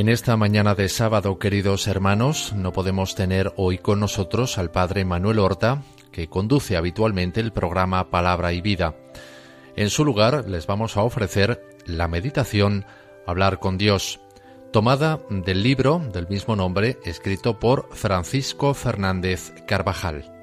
En esta mañana de sábado, queridos hermanos, no podemos tener hoy con nosotros al Padre Manuel Horta, que conduce habitualmente el programa Palabra y Vida. En su lugar les vamos a ofrecer la meditación Hablar con Dios, tomada del libro del mismo nombre escrito por Francisco Fernández Carvajal.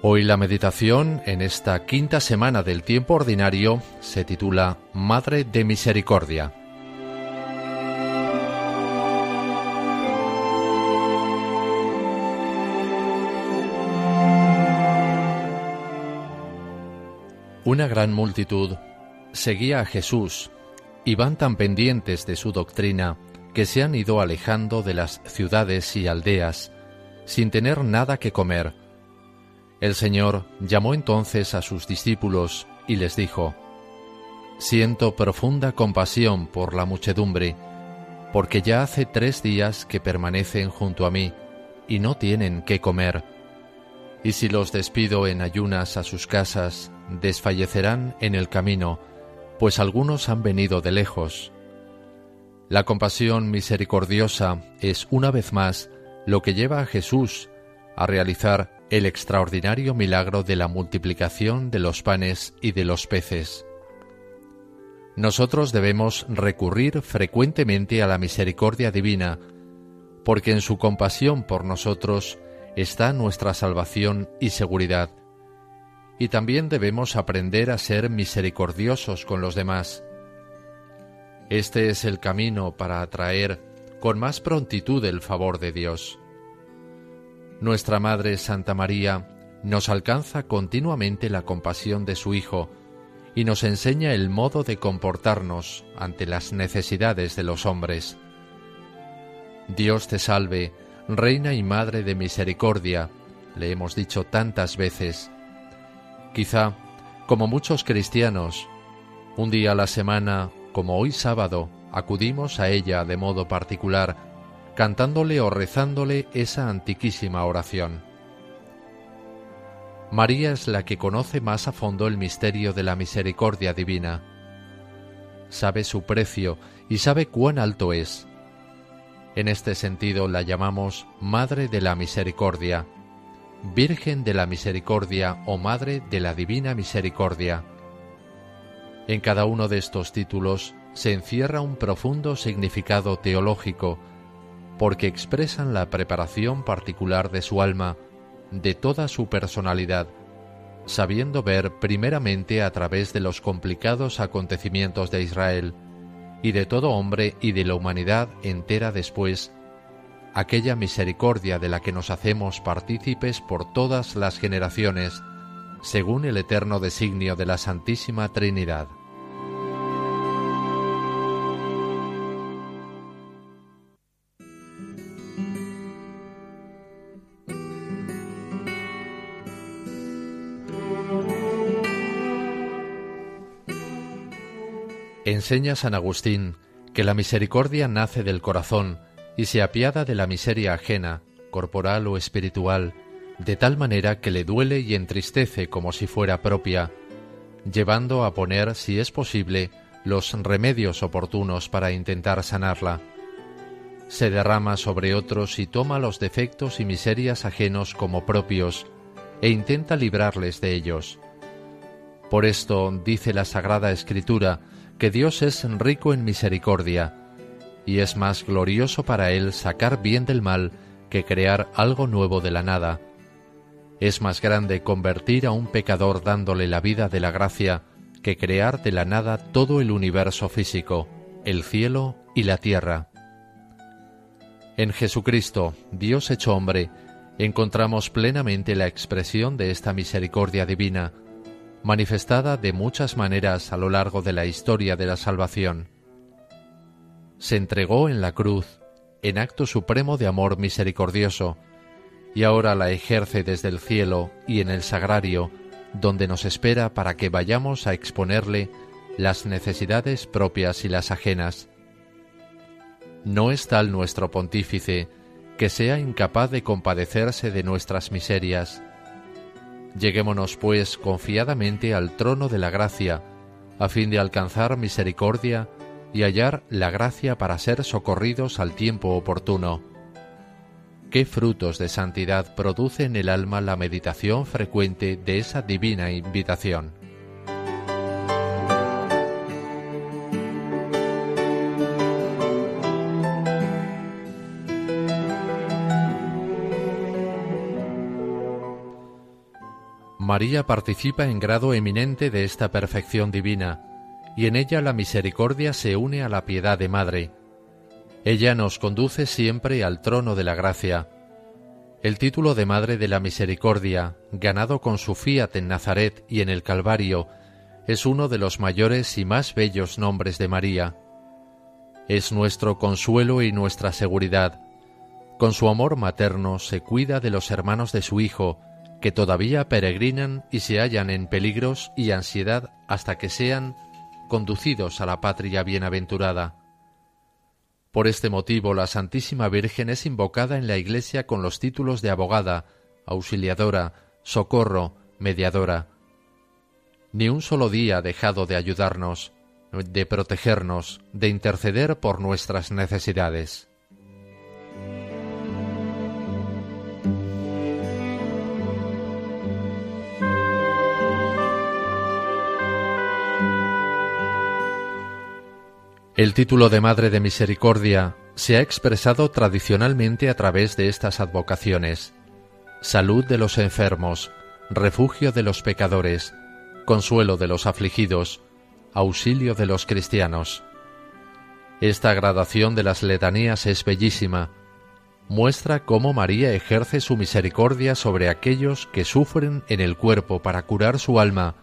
Hoy la meditación en esta quinta semana del tiempo ordinario se titula Madre de Misericordia. Una gran multitud seguía a Jesús y van tan pendientes de su doctrina que se han ido alejando de las ciudades y aldeas sin tener nada que comer el Señor llamó entonces a sus discípulos y les dijo, Siento profunda compasión por la muchedumbre, porque ya hace tres días que permanecen junto a mí y no tienen qué comer. Y si los despido en ayunas a sus casas, desfallecerán en el camino, pues algunos han venido de lejos. La compasión misericordiosa es una vez más lo que lleva a Jesús a realizar el extraordinario milagro de la multiplicación de los panes y de los peces. Nosotros debemos recurrir frecuentemente a la misericordia divina, porque en su compasión por nosotros está nuestra salvación y seguridad. Y también debemos aprender a ser misericordiosos con los demás. Este es el camino para atraer con más prontitud el favor de Dios. Nuestra Madre Santa María nos alcanza continuamente la compasión de su Hijo y nos enseña el modo de comportarnos ante las necesidades de los hombres. Dios te salve, Reina y Madre de Misericordia, le hemos dicho tantas veces. Quizá, como muchos cristianos, un día a la semana, como hoy sábado, acudimos a ella de modo particular cantándole o rezándole esa antiquísima oración. María es la que conoce más a fondo el misterio de la misericordia divina. Sabe su precio y sabe cuán alto es. En este sentido la llamamos Madre de la Misericordia, Virgen de la Misericordia o Madre de la Divina Misericordia. En cada uno de estos títulos se encierra un profundo significado teológico porque expresan la preparación particular de su alma, de toda su personalidad, sabiendo ver primeramente a través de los complicados acontecimientos de Israel y de todo hombre y de la humanidad entera después, aquella misericordia de la que nos hacemos partícipes por todas las generaciones, según el eterno designio de la Santísima Trinidad. Enseña San Agustín que la misericordia nace del corazón y se apiada de la miseria ajena, corporal o espiritual, de tal manera que le duele y entristece como si fuera propia, llevando a poner, si es posible, los remedios oportunos para intentar sanarla. Se derrama sobre otros y toma los defectos y miserias ajenos como propios, e intenta librarles de ellos. Por esto dice la Sagrada Escritura que Dios es rico en misericordia, y es más glorioso para Él sacar bien del mal que crear algo nuevo de la nada. Es más grande convertir a un pecador dándole la vida de la gracia que crear de la nada todo el universo físico, el cielo y la tierra. En Jesucristo, Dios hecho hombre, encontramos plenamente la expresión de esta misericordia divina, manifestada de muchas maneras a lo largo de la historia de la salvación. Se entregó en la cruz, en acto supremo de amor misericordioso, y ahora la ejerce desde el cielo y en el sagrario, donde nos espera para que vayamos a exponerle las necesidades propias y las ajenas. No es tal nuestro pontífice que sea incapaz de compadecerse de nuestras miserias, Lleguémonos, pues, confiadamente al trono de la gracia, a fin de alcanzar misericordia y hallar la gracia para ser socorridos al tiempo oportuno. ¿Qué frutos de santidad produce en el alma la meditación frecuente de esa divina invitación? María participa en grado eminente de esta perfección divina, y en ella la misericordia se une a la piedad de madre. Ella nos conduce siempre al trono de la gracia. El título de Madre de la Misericordia, ganado con su fiat en Nazaret y en el Calvario, es uno de los mayores y más bellos nombres de María. Es nuestro consuelo y nuestra seguridad. Con su amor materno se cuida de los hermanos de su Hijo, que todavía peregrinan y se hallan en peligros y ansiedad hasta que sean conducidos a la patria bienaventurada. Por este motivo la Santísima Virgen es invocada en la Iglesia con los títulos de abogada, auxiliadora, socorro, mediadora. Ni un solo día ha dejado de ayudarnos, de protegernos, de interceder por nuestras necesidades. El título de Madre de Misericordia se ha expresado tradicionalmente a través de estas advocaciones. Salud de los enfermos, refugio de los pecadores, consuelo de los afligidos, auxilio de los cristianos. Esta gradación de las letanías es bellísima. Muestra cómo María ejerce su misericordia sobre aquellos que sufren en el cuerpo para curar su alma,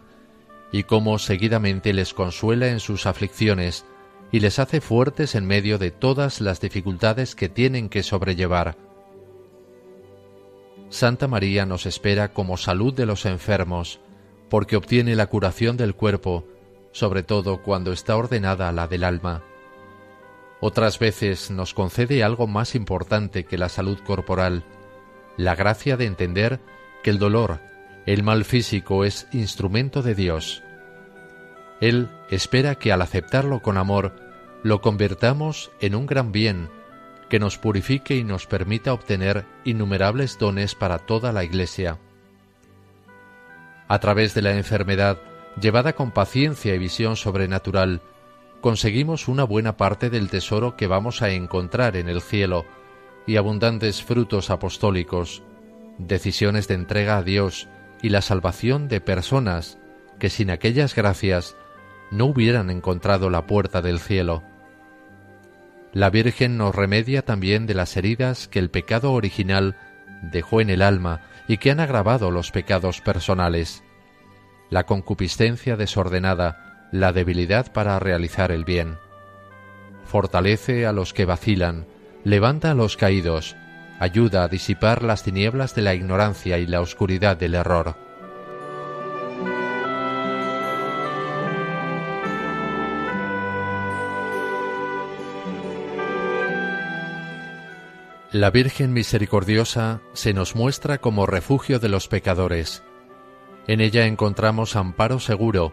y cómo seguidamente les consuela en sus aflicciones, y les hace fuertes en medio de todas las dificultades que tienen que sobrellevar. Santa María nos espera como salud de los enfermos, porque obtiene la curación del cuerpo, sobre todo cuando está ordenada la del alma. Otras veces nos concede algo más importante que la salud corporal, la gracia de entender que el dolor, el mal físico es instrumento de Dios él espera que al aceptarlo con amor, lo convirtamos en un gran bien que nos purifique y nos permita obtener innumerables dones para toda la Iglesia. A través de la enfermedad, llevada con paciencia y visión sobrenatural, conseguimos una buena parte del tesoro que vamos a encontrar en el cielo y abundantes frutos apostólicos, decisiones de entrega a Dios y la salvación de personas que sin aquellas gracias no hubieran encontrado la puerta del cielo. La Virgen nos remedia también de las heridas que el pecado original dejó en el alma y que han agravado los pecados personales, la concupiscencia desordenada, la debilidad para realizar el bien. Fortalece a los que vacilan, levanta a los caídos, ayuda a disipar las tinieblas de la ignorancia y la oscuridad del error. La Virgen Misericordiosa se nos muestra como refugio de los pecadores. En ella encontramos amparo seguro.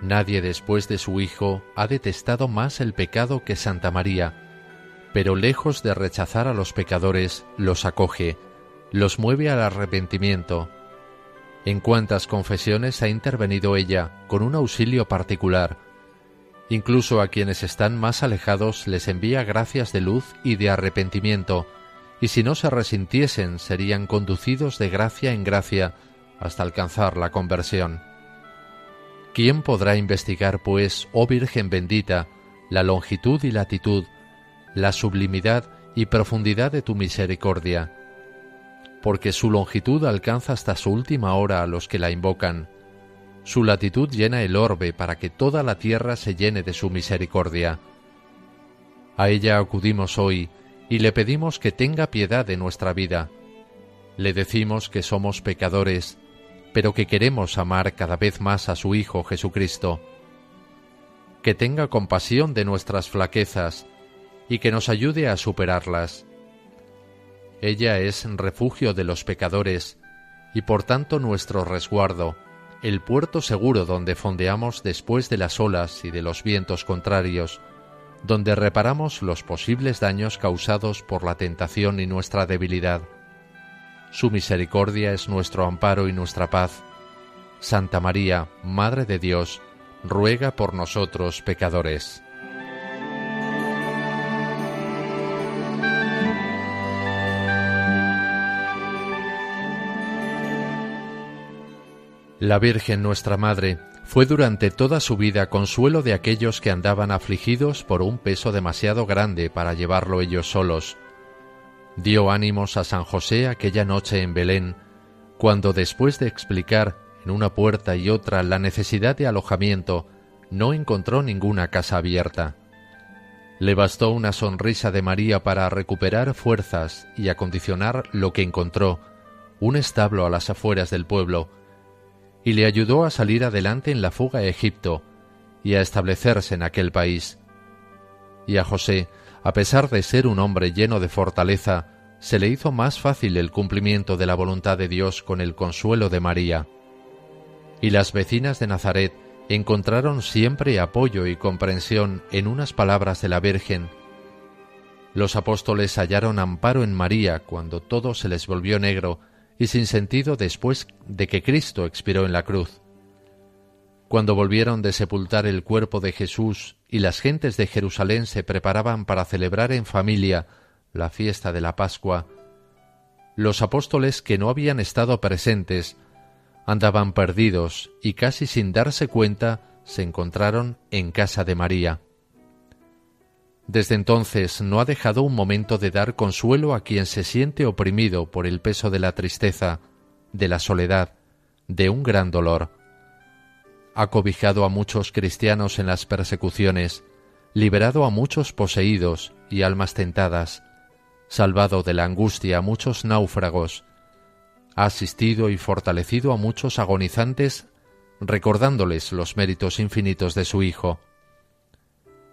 Nadie después de su Hijo ha detestado más el pecado que Santa María, pero lejos de rechazar a los pecadores, los acoge, los mueve al arrepentimiento. En cuántas confesiones ha intervenido ella con un auxilio particular, Incluso a quienes están más alejados les envía gracias de luz y de arrepentimiento, y si no se resintiesen serían conducidos de gracia en gracia hasta alcanzar la conversión. ¿Quién podrá investigar, pues, oh Virgen bendita, la longitud y latitud, la sublimidad y profundidad de tu misericordia? Porque su longitud alcanza hasta su última hora a los que la invocan, su latitud llena el orbe para que toda la tierra se llene de su misericordia. A ella acudimos hoy, y le pedimos que tenga piedad de nuestra vida. Le decimos que somos pecadores, pero que queremos amar cada vez más a su Hijo Jesucristo. Que tenga compasión de nuestras flaquezas y que nos ayude a superarlas. Ella es refugio de los pecadores y por tanto nuestro resguardo, el puerto seguro donde fondeamos después de las olas y de los vientos contrarios, donde reparamos los posibles daños causados por la tentación y nuestra debilidad. Su misericordia es nuestro amparo y nuestra paz. Santa María, Madre de Dios, ruega por nosotros pecadores. La Virgen nuestra Madre fue durante toda su vida consuelo de aquellos que andaban afligidos por un peso demasiado grande para llevarlo ellos solos. Dio ánimos a San José aquella noche en Belén, cuando después de explicar en una puerta y otra la necesidad de alojamiento, no encontró ninguna casa abierta. Le bastó una sonrisa de María para recuperar fuerzas y acondicionar lo que encontró, un establo a las afueras del pueblo, y le ayudó a salir adelante en la fuga a Egipto y a establecerse en aquel país. Y a José, a pesar de ser un hombre lleno de fortaleza, se le hizo más fácil el cumplimiento de la voluntad de Dios con el consuelo de María. Y las vecinas de Nazaret encontraron siempre apoyo y comprensión en unas palabras de la Virgen. Los apóstoles hallaron amparo en María cuando todo se les volvió negro y sin sentido después de que Cristo expiró en la cruz. Cuando volvieron de sepultar el cuerpo de Jesús y las gentes de Jerusalén se preparaban para celebrar en familia la fiesta de la Pascua, los apóstoles que no habían estado presentes andaban perdidos y casi sin darse cuenta se encontraron en casa de María. Desde entonces no ha dejado un momento de dar consuelo a quien se siente oprimido por el peso de la tristeza, de la soledad, de un gran dolor. Ha cobijado a muchos cristianos en las persecuciones, liberado a muchos poseídos y almas tentadas, salvado de la angustia a muchos náufragos, ha asistido y fortalecido a muchos agonizantes recordándoles los méritos infinitos de su Hijo.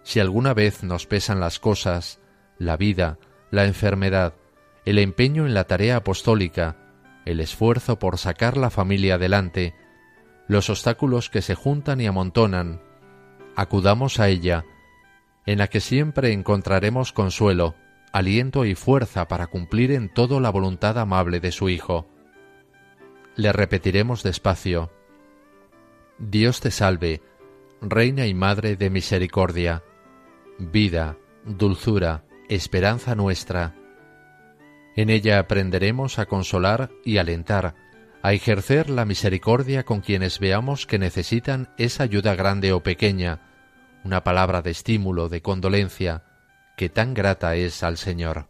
Si alguna vez nos pesan las cosas, la vida, la enfermedad, el empeño en la tarea apostólica, el esfuerzo por sacar la familia adelante, los obstáculos que se juntan y amontonan, acudamos a ella, en la que siempre encontraremos consuelo, aliento y fuerza para cumplir en todo la voluntad amable de su Hijo. Le repetiremos despacio, Dios te salve, Reina y Madre de Misericordia, vida, dulzura, esperanza nuestra. En ella aprenderemos a consolar y alentar, a ejercer la misericordia con quienes veamos que necesitan esa ayuda grande o pequeña, una palabra de estímulo, de condolencia, que tan grata es al Señor.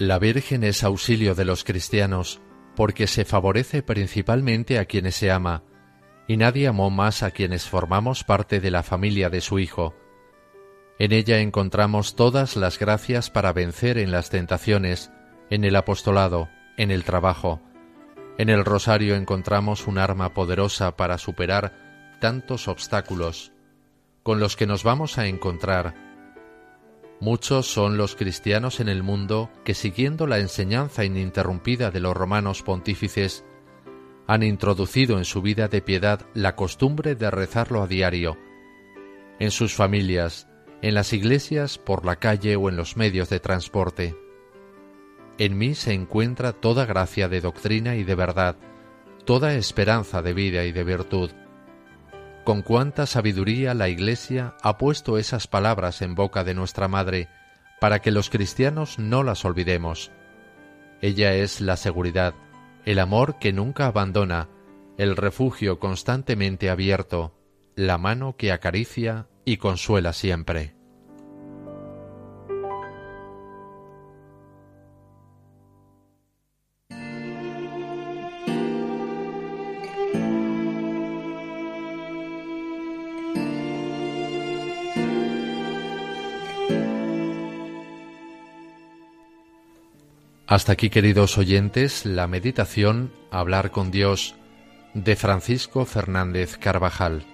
La Virgen es auxilio de los cristianos, porque se favorece principalmente a quienes se ama, y nadie amó más a quienes formamos parte de la familia de su Hijo. En ella encontramos todas las gracias para vencer en las tentaciones, en el apostolado, en el trabajo. En el rosario encontramos un arma poderosa para superar tantos obstáculos con los que nos vamos a encontrar Muchos son los cristianos en el mundo que, siguiendo la enseñanza ininterrumpida de los romanos pontífices, han introducido en su vida de piedad la costumbre de rezarlo a diario, en sus familias, en las iglesias, por la calle o en los medios de transporte. En mí se encuentra toda gracia de doctrina y de verdad, toda esperanza de vida y de virtud con cuánta sabiduría la Iglesia ha puesto esas palabras en boca de nuestra Madre para que los cristianos no las olvidemos. Ella es la seguridad, el amor que nunca abandona, el refugio constantemente abierto, la mano que acaricia y consuela siempre. Hasta aquí, queridos oyentes, la meditación Hablar con Dios de Francisco Fernández Carvajal.